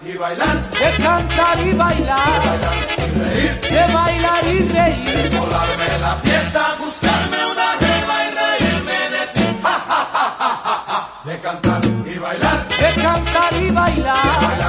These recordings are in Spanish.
y bailar, de cantar y bailar, de bailar y reír, de bailar y reír, de volarme la fiesta, buscarme una jeva y reírme de ti, ja, ja, ja, de cantar y bailar, de cantar y bailar. De bailar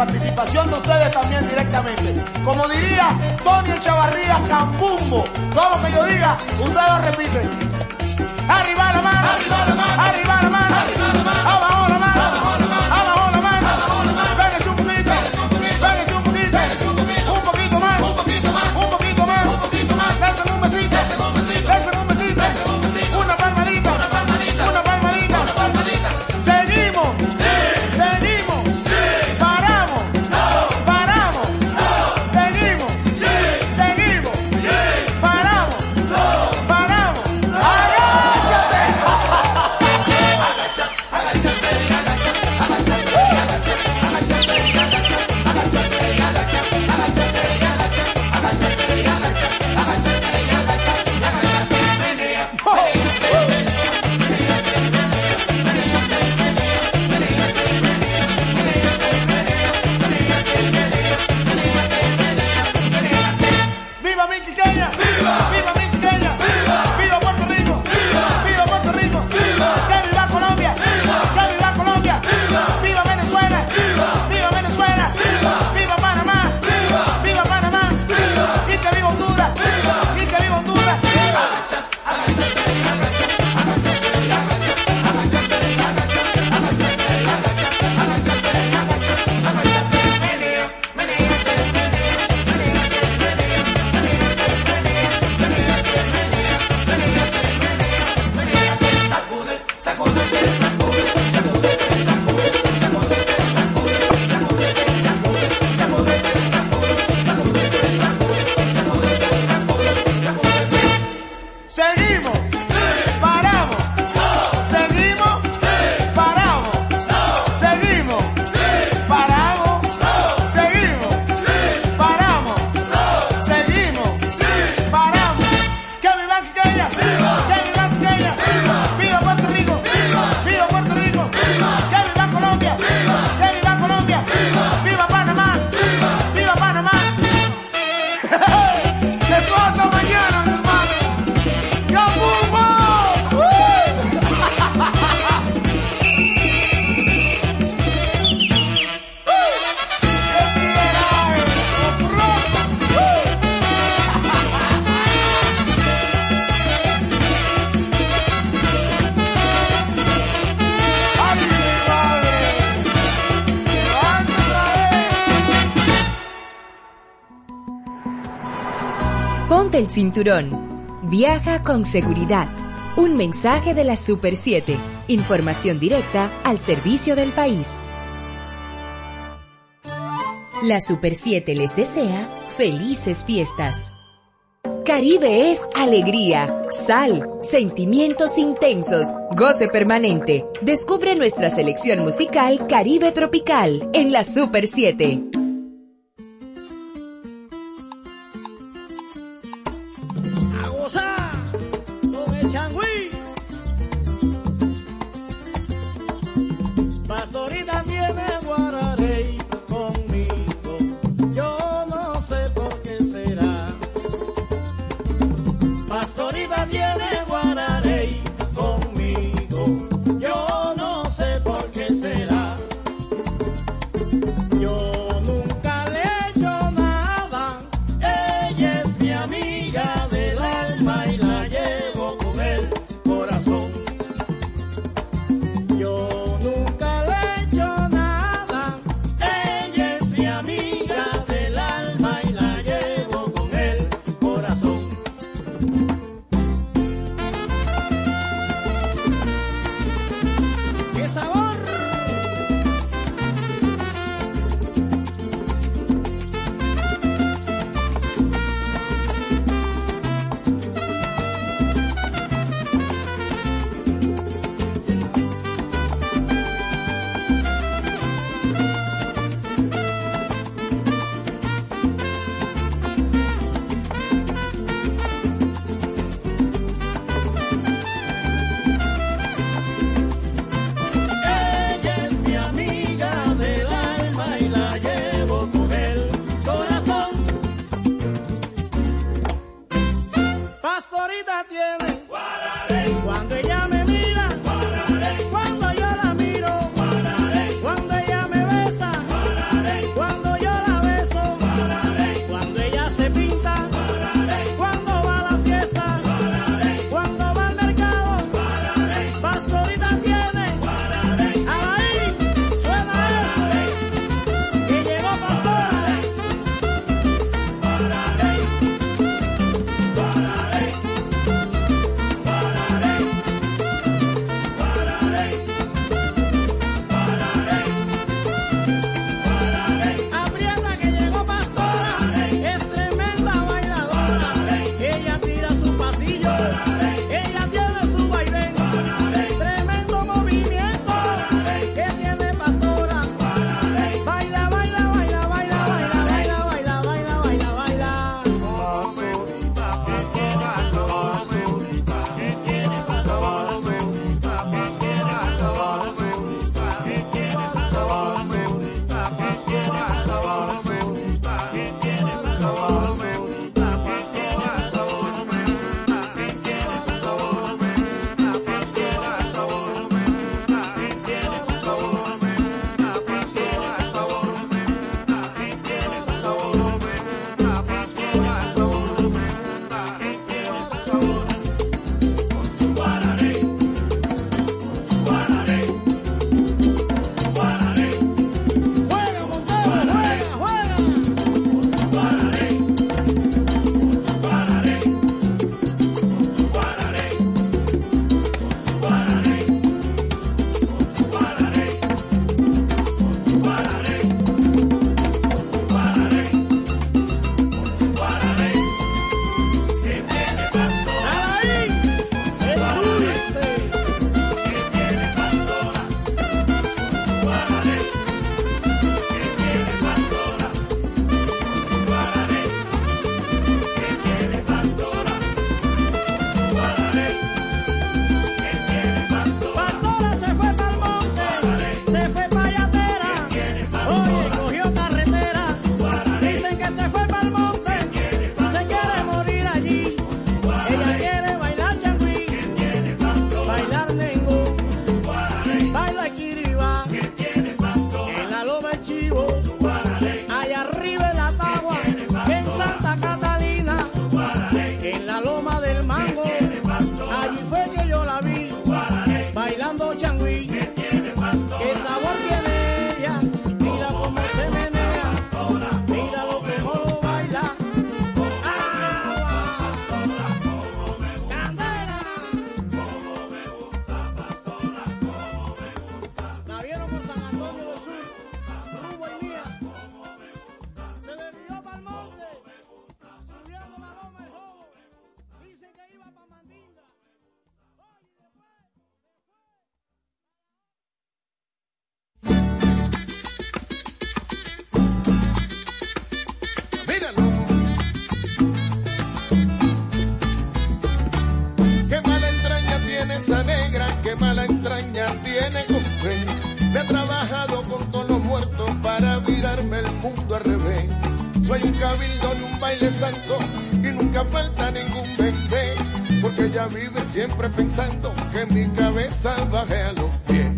participación de ustedes también directamente. Como diría Tony Chavarría Campumbo, todo lo que yo diga, ustedes lo repiten. Arriba la mano, arriba la mano, arriba la mano, arriba la mano. Viaja con seguridad. Un mensaje de la Super 7. Información directa al servicio del país. La Super 7 les desea felices fiestas. Caribe es alegría, sal, sentimientos intensos, goce permanente. Descubre nuestra selección musical Caribe Tropical en la Super 7. niña tiene cofe. Me he trabajado con todos los muertos para virarme el mundo al revés. No hay un cabildo ni un baile santo y nunca falta ningún bebé. Porque ella vive siempre pensando que mi cabeza baje a los pies.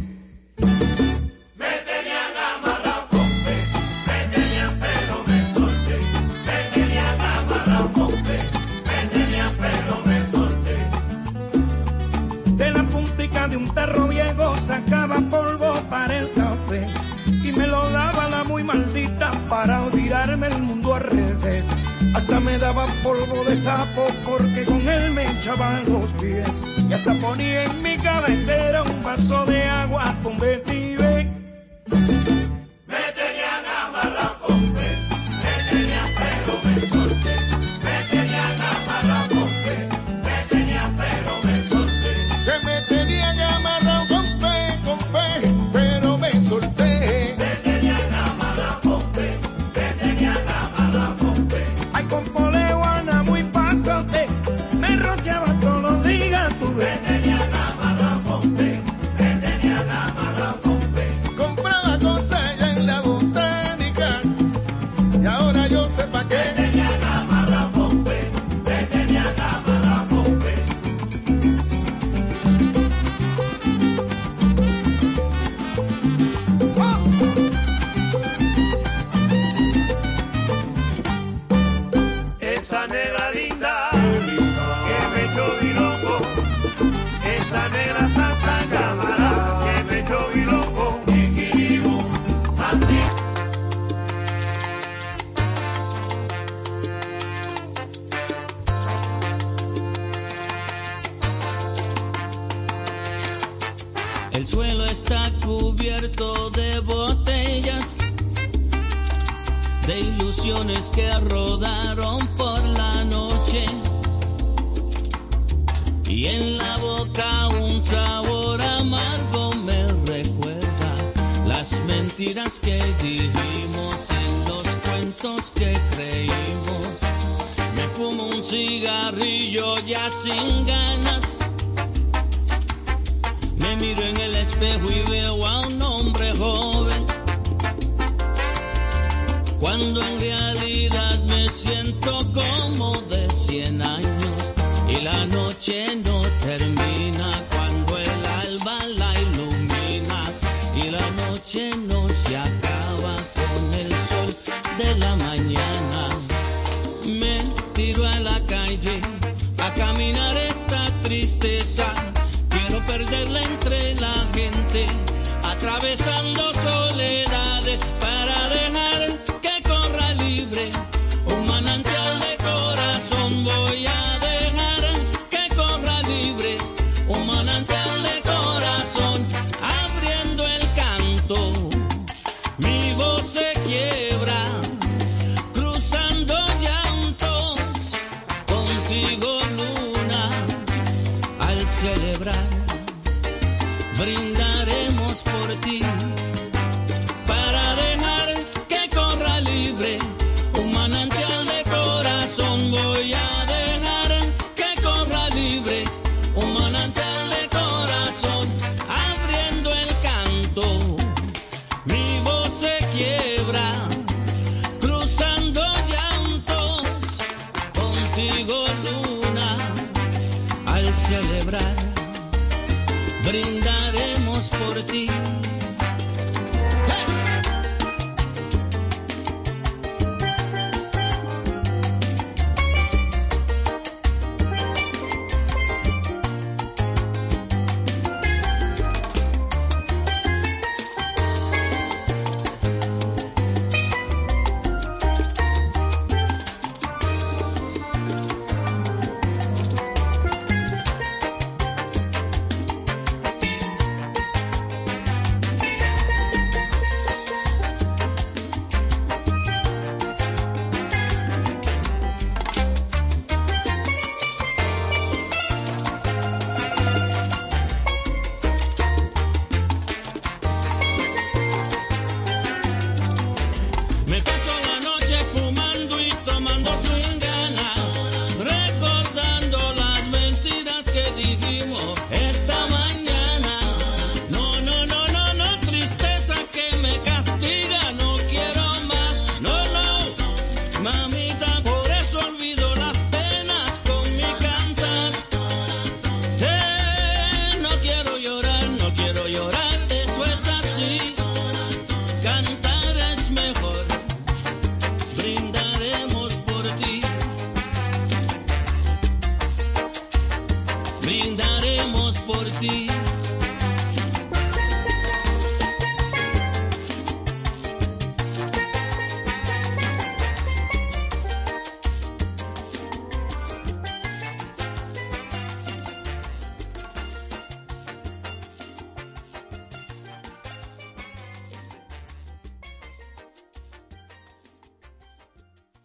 hasta me daba polvo de sapo porque con él me hinchaban los pies. Y hasta ponía en mi cabecera un vaso de agua con vetiver.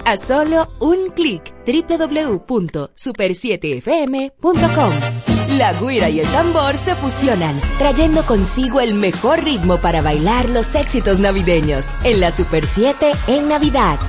A solo un clic www.super7fm.com. La guira y el tambor se fusionan, trayendo consigo el mejor ritmo para bailar los éxitos navideños en la Super 7 en Navidad.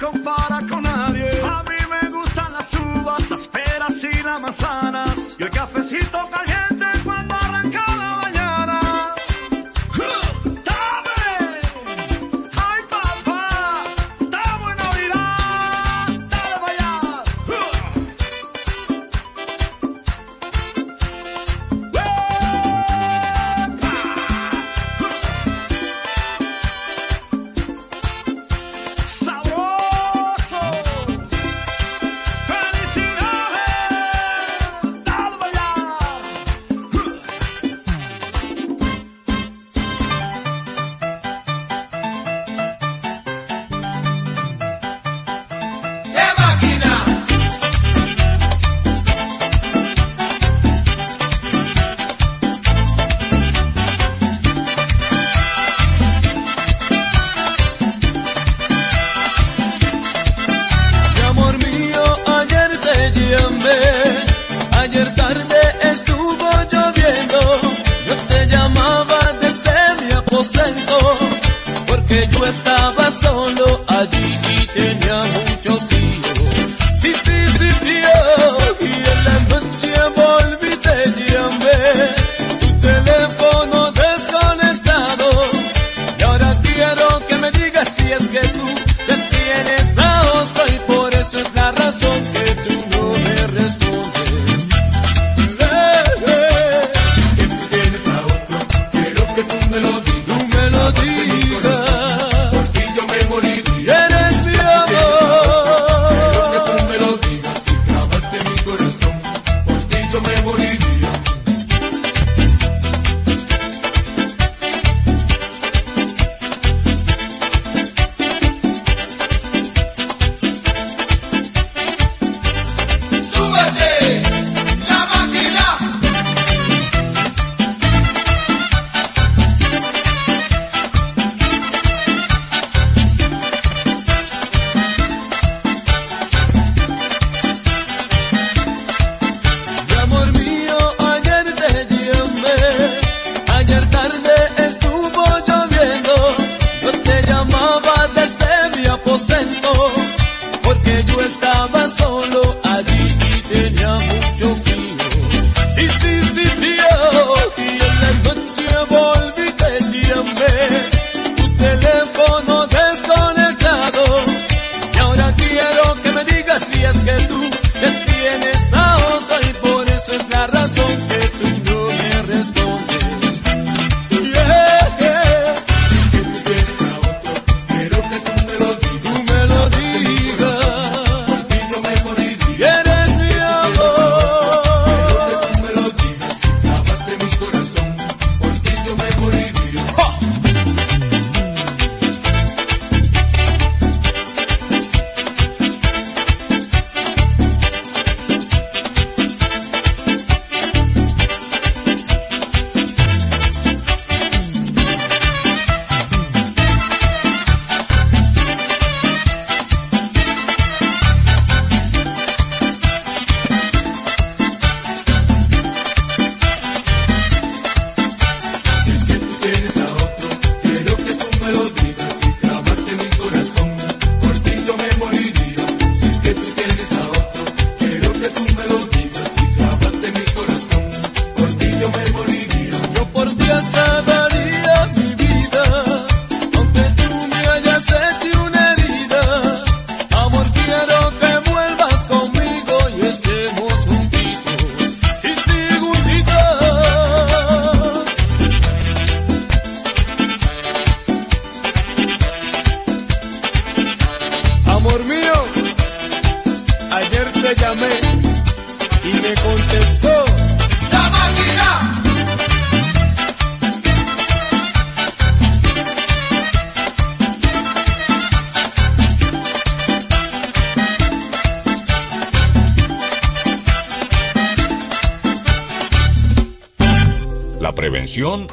compara con nadie. A mí me gustan las uvas, las peras y la manzana.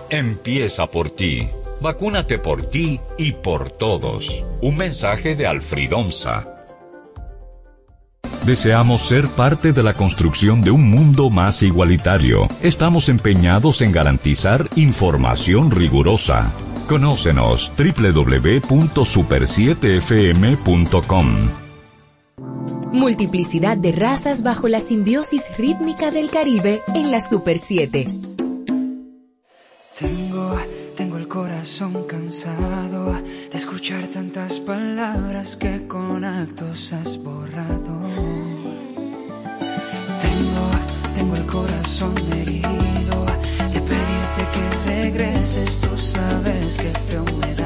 Empieza por ti. Vacúnate por ti y por todos. Un mensaje de Alfridonza. Deseamos ser parte de la construcción de un mundo más igualitario. Estamos empeñados en garantizar información rigurosa. Conócenos www.super7fm.com. Multiplicidad de razas bajo la simbiosis rítmica del Caribe en la Super 7. Son cansado de escuchar tantas palabras que con actos has borrado. Tengo, tengo el corazón herido de pedirte que regreses, tú sabes que feo me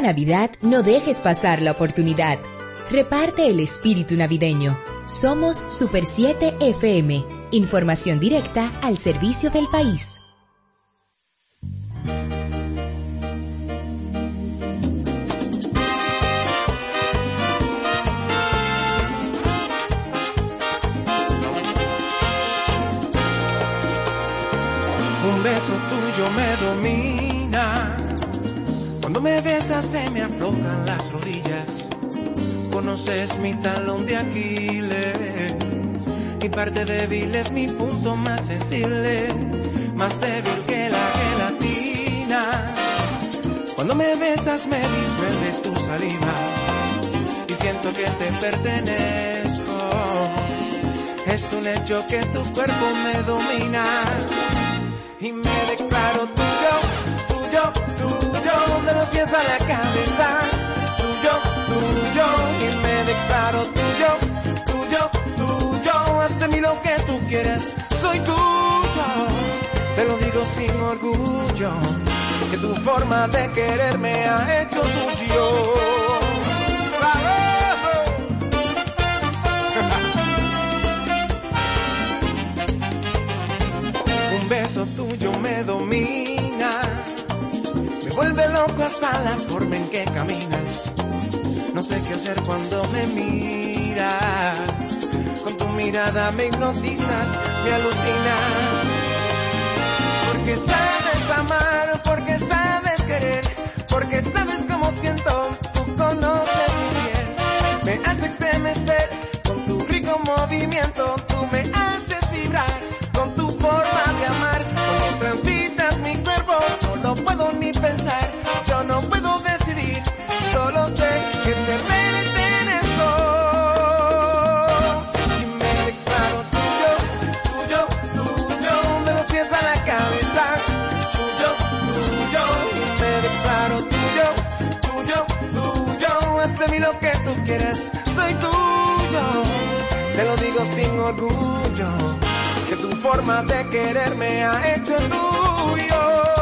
Navidad no dejes pasar la oportunidad. Reparte el espíritu navideño. Somos Super 7 FM. Información directa al servicio del país. Me besas se me aflojan las rodillas. Conoces mi talón de Aquiles. Mi parte débil es mi punto más sensible. Más débil que la gelatina. Cuando me besas me disuelves tu saliva. Y siento que te pertenezco. Es un hecho que tu cuerpo me domina y me declaro tuyo, de los pies a la cabeza, tuyo, tuyo, y me declaro tuyo, tuyo, tuyo, haz de mí lo que tú quieras, soy tuyo, te lo digo sin orgullo, que tu forma de quererme ha hecho tuyo. Un beso tuyo me domina, vuelve loco hasta la forma en que caminas. No sé qué hacer cuando me miras, con tu mirada me hipnotizas, me alucinas. Porque sabes amar, porque sabes querer, porque sabes cómo siento, tú conoces mi piel. Me haces estremecer con tu rico movimiento, soy tuyo, te lo digo sin orgullo, que tu forma de quererme ha hecho tuyo.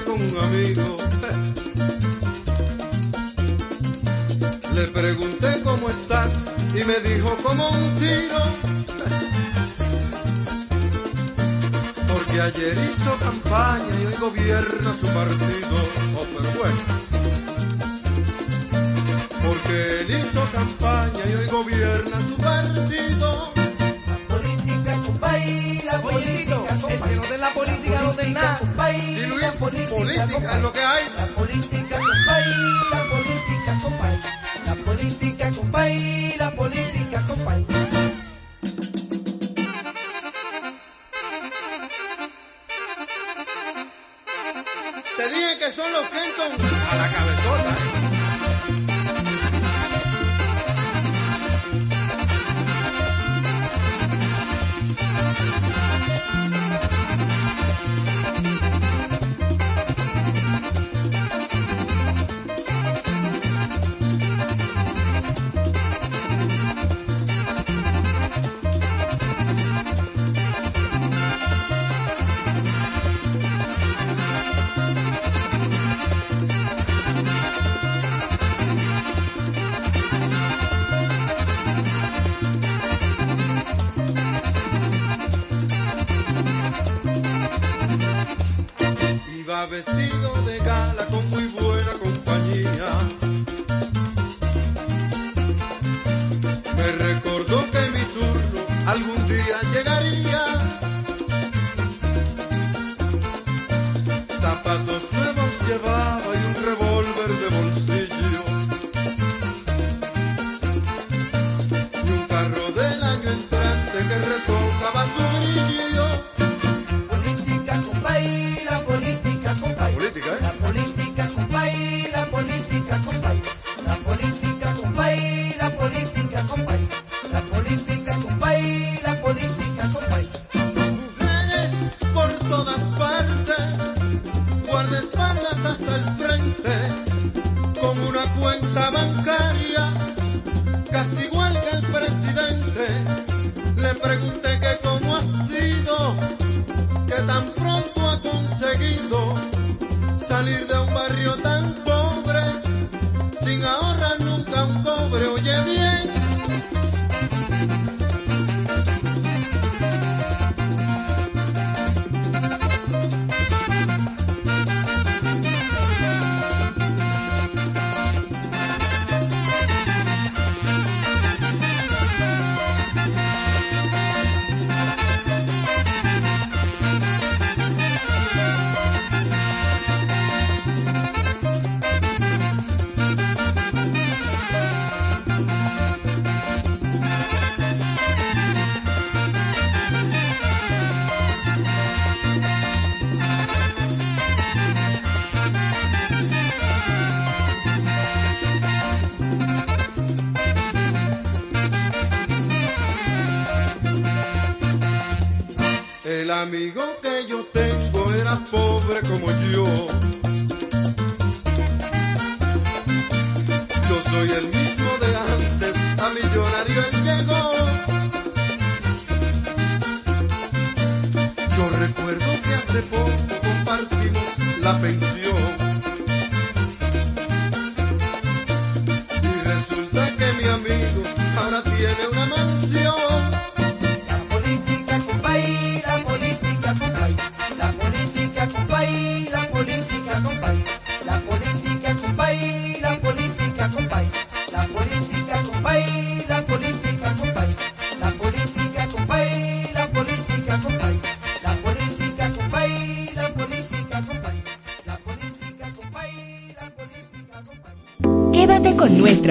Encontré con un amigo. Le pregunté cómo estás y me dijo como un tiro. Porque ayer hizo campaña y hoy gobierna su partido. Oh, pero bueno. Porque él hizo campaña y hoy gobierna su partido. política, compay, la política, la política nada, compay, Sí, Luis, política, política es lo que hay. La política,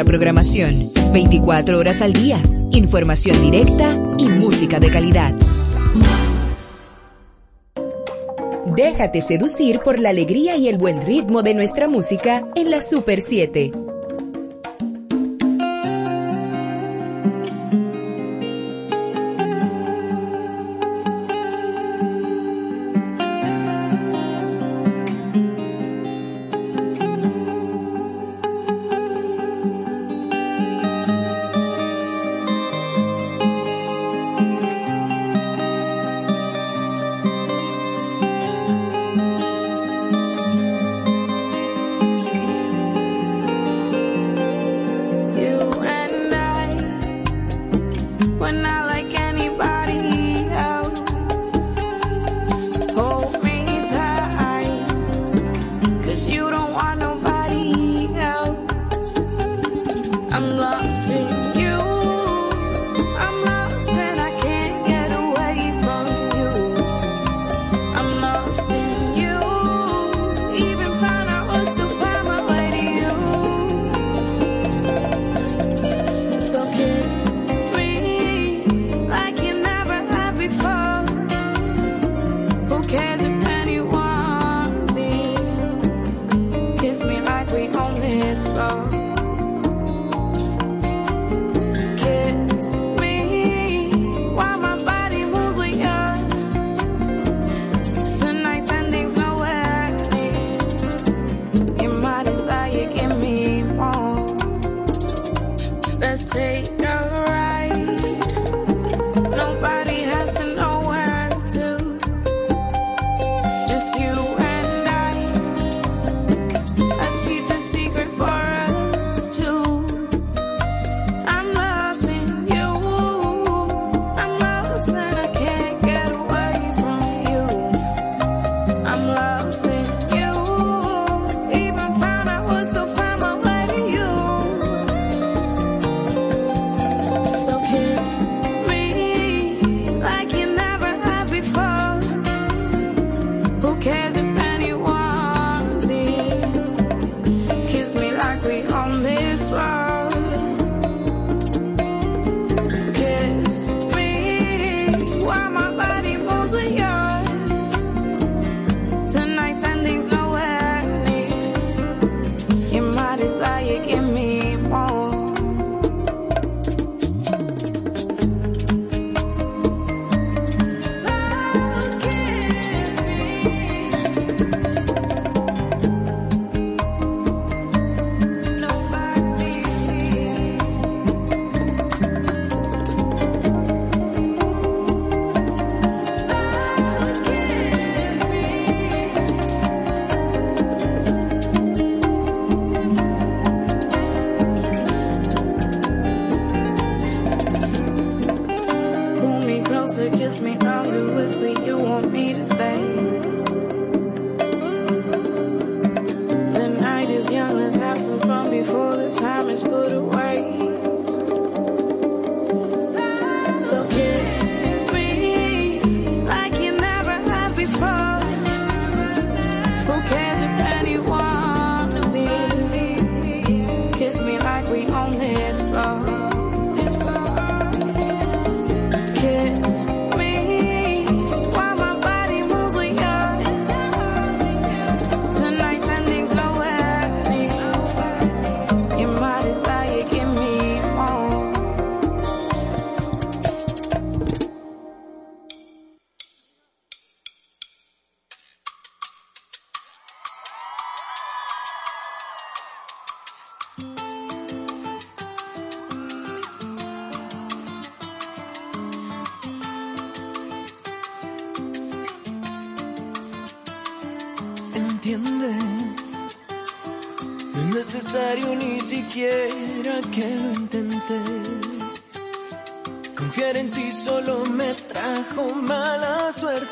programación. 24 horas al día, información directa y música de calidad. Déjate seducir por la alegría y el buen ritmo de nuestra música en la Super 7.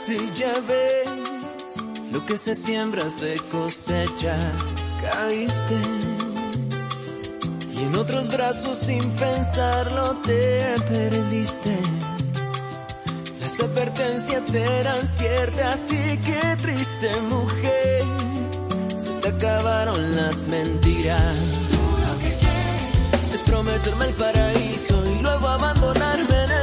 Y ya ves, lo que se siembra se cosecha, caíste. Y en otros brazos sin pensarlo te perdiste. Las advertencias eran ciertas y qué triste mujer. Se te acabaron las mentiras. Es prometerme el paraíso y luego abandonarme en el.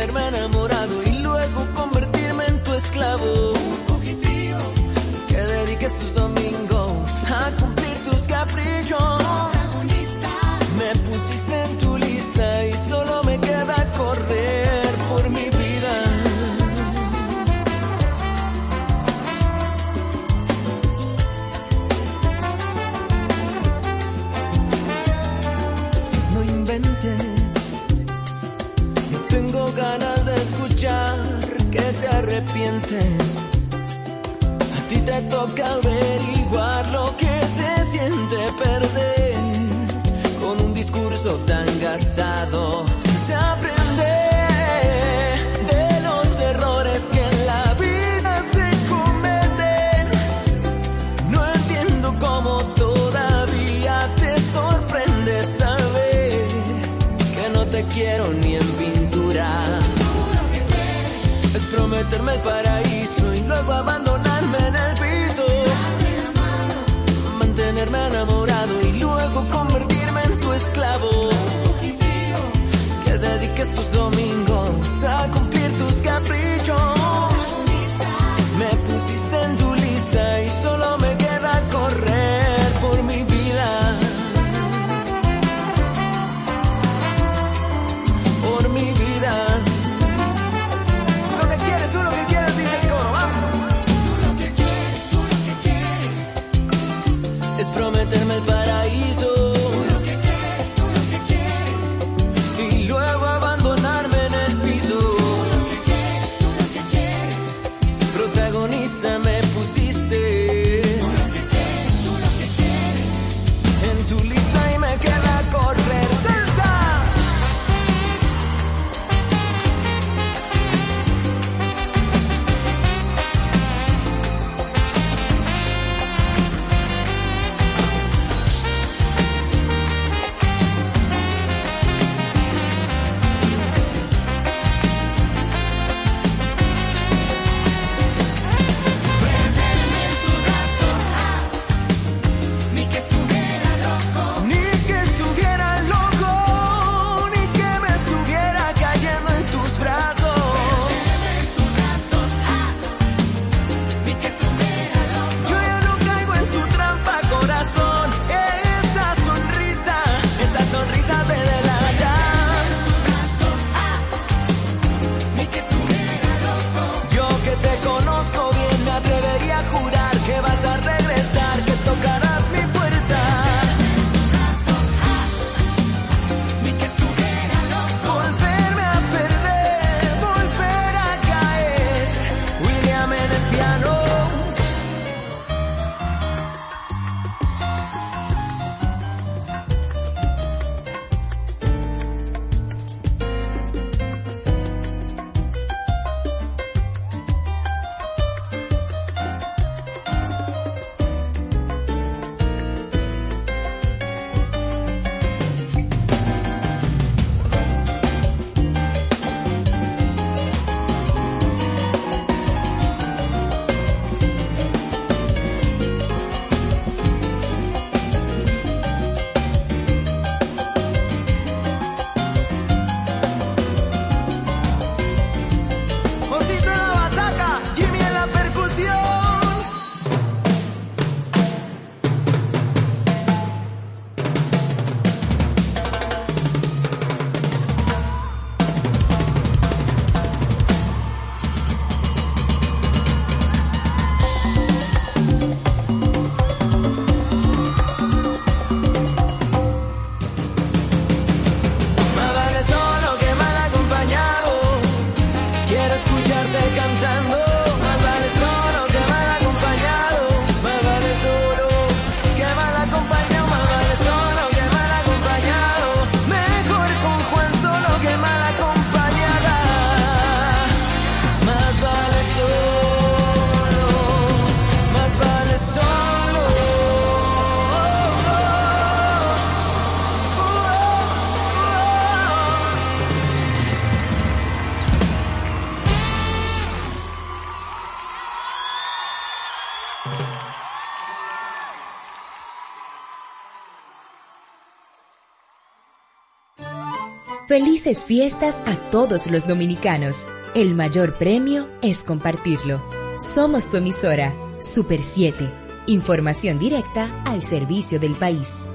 Mantenerme enamorado y luego convertirme en tu esclavo. Que dediques tus domingos a cumplir tus caprichos. Me pusiste toca averiguar lo que se siente perder con un discurso tan gastado. Se aprende de los errores que en la vida se cometen. No entiendo cómo todavía te sorprende saber que no te quiero ni en pintura. Es prometerme el paraíso y luego abandonarme Mantenerme enamorado Felices fiestas a todos los dominicanos. El mayor premio es compartirlo. Somos tu emisora, Super 7. Información directa al servicio del país.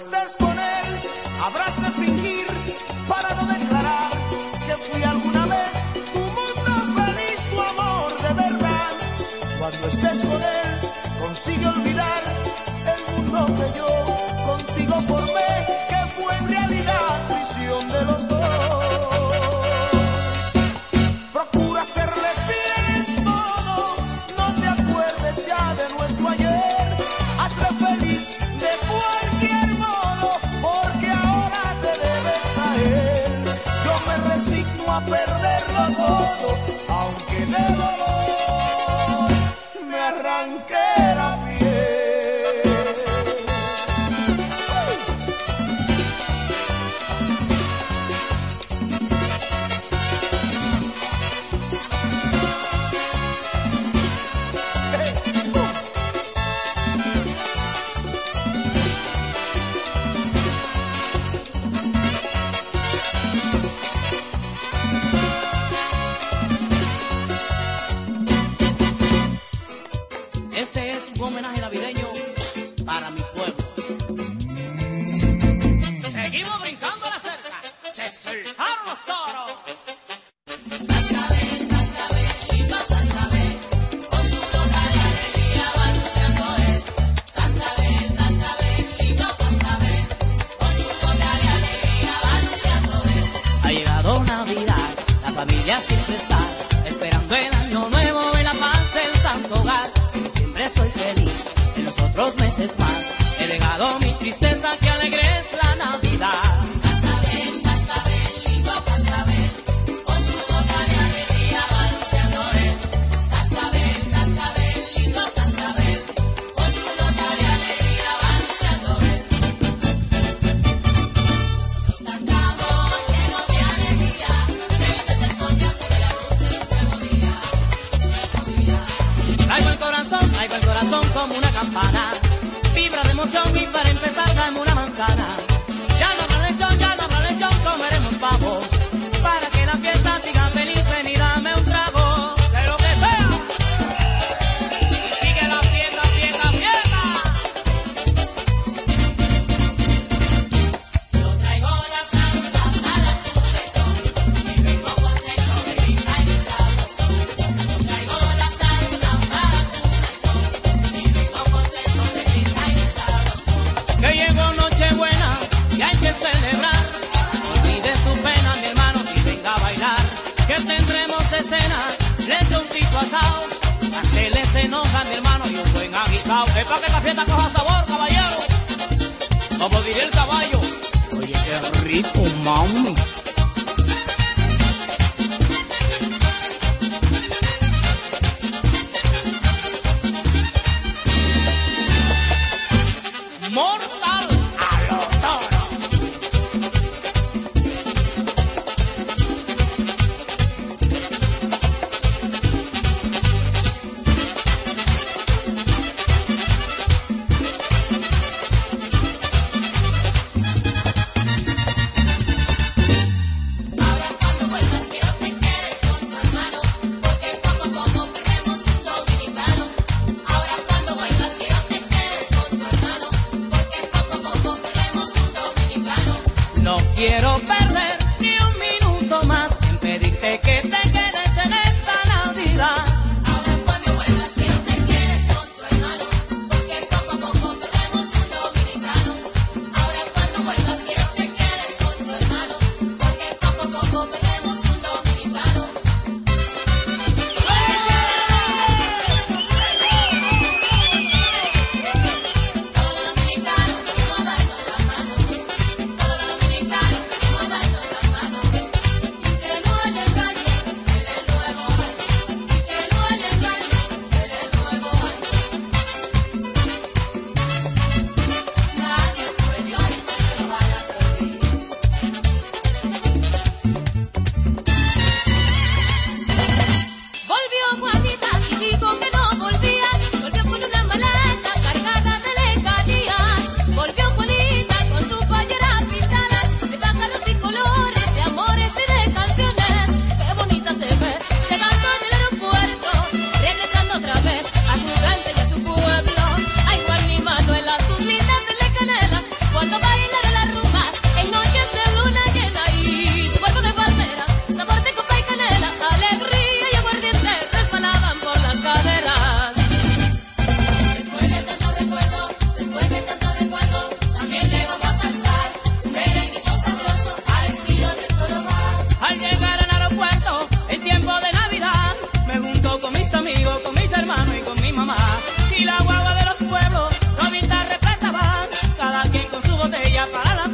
estás familia siempre está esperando el año nuevo y la paz del santo hogar. Siempre soy feliz en los otros meses más. He dejado mi tristeza que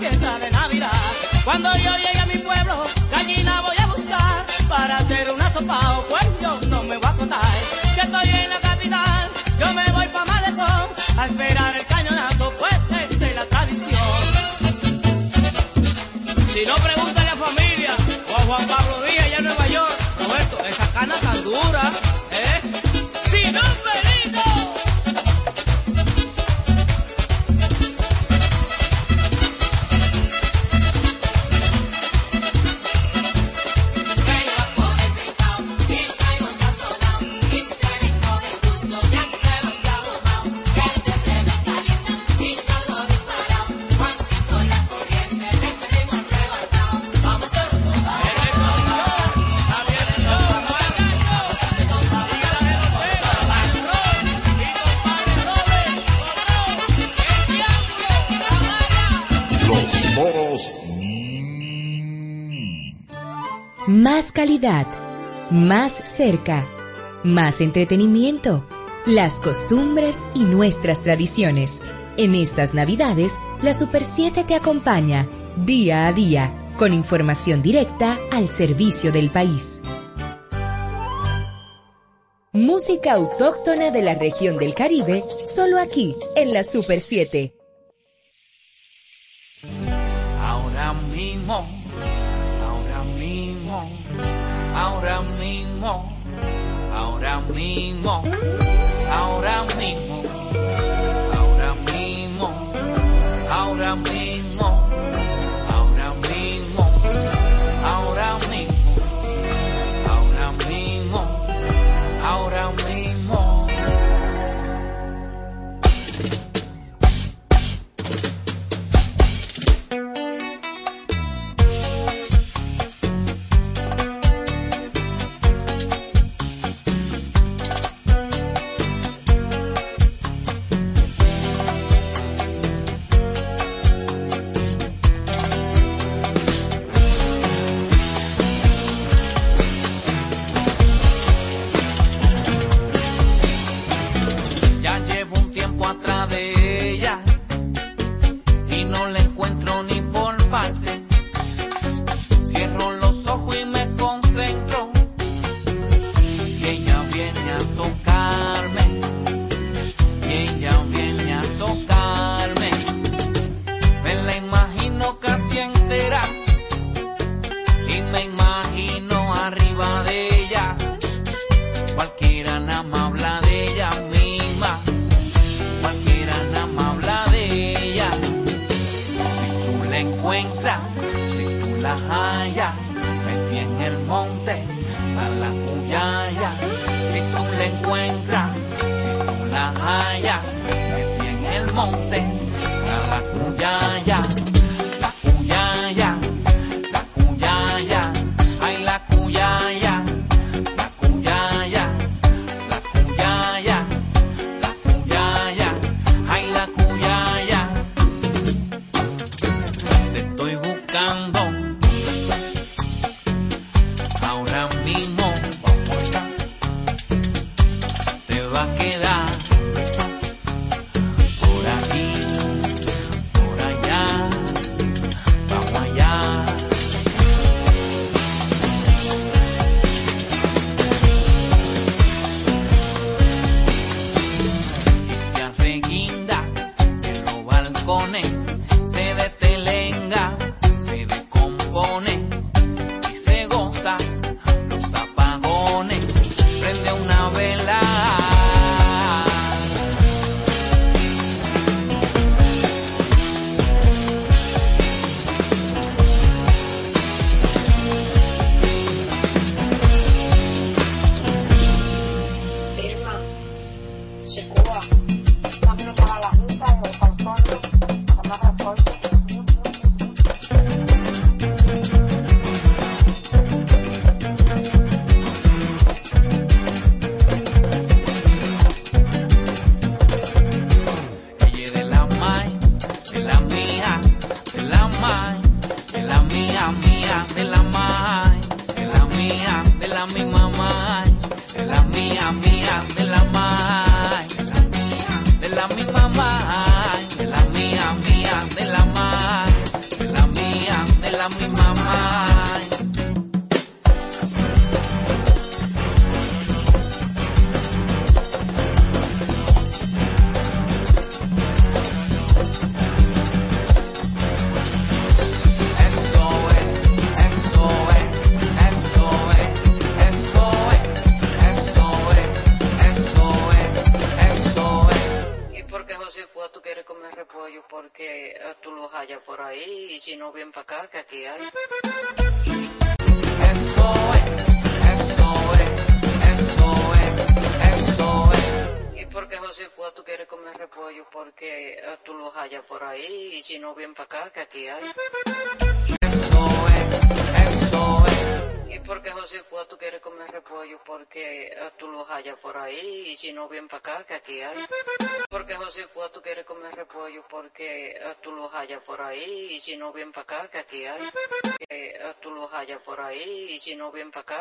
fiesta de Navidad. Cuando yo llegué a mi pueblo, gallina voy más cerca, más entretenimiento, las costumbres y nuestras tradiciones. En estas Navidades, la Super 7 te acompaña día a día con información directa al servicio del país. Música autóctona de la región del Caribe, solo aquí, en la Super 7. Ahora mismo ahora mismo, ahora mismo, ahora mismo, ahora mismo, ahora mismo.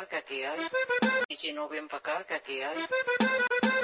acá, hay. Y si no ven para acá, que hay.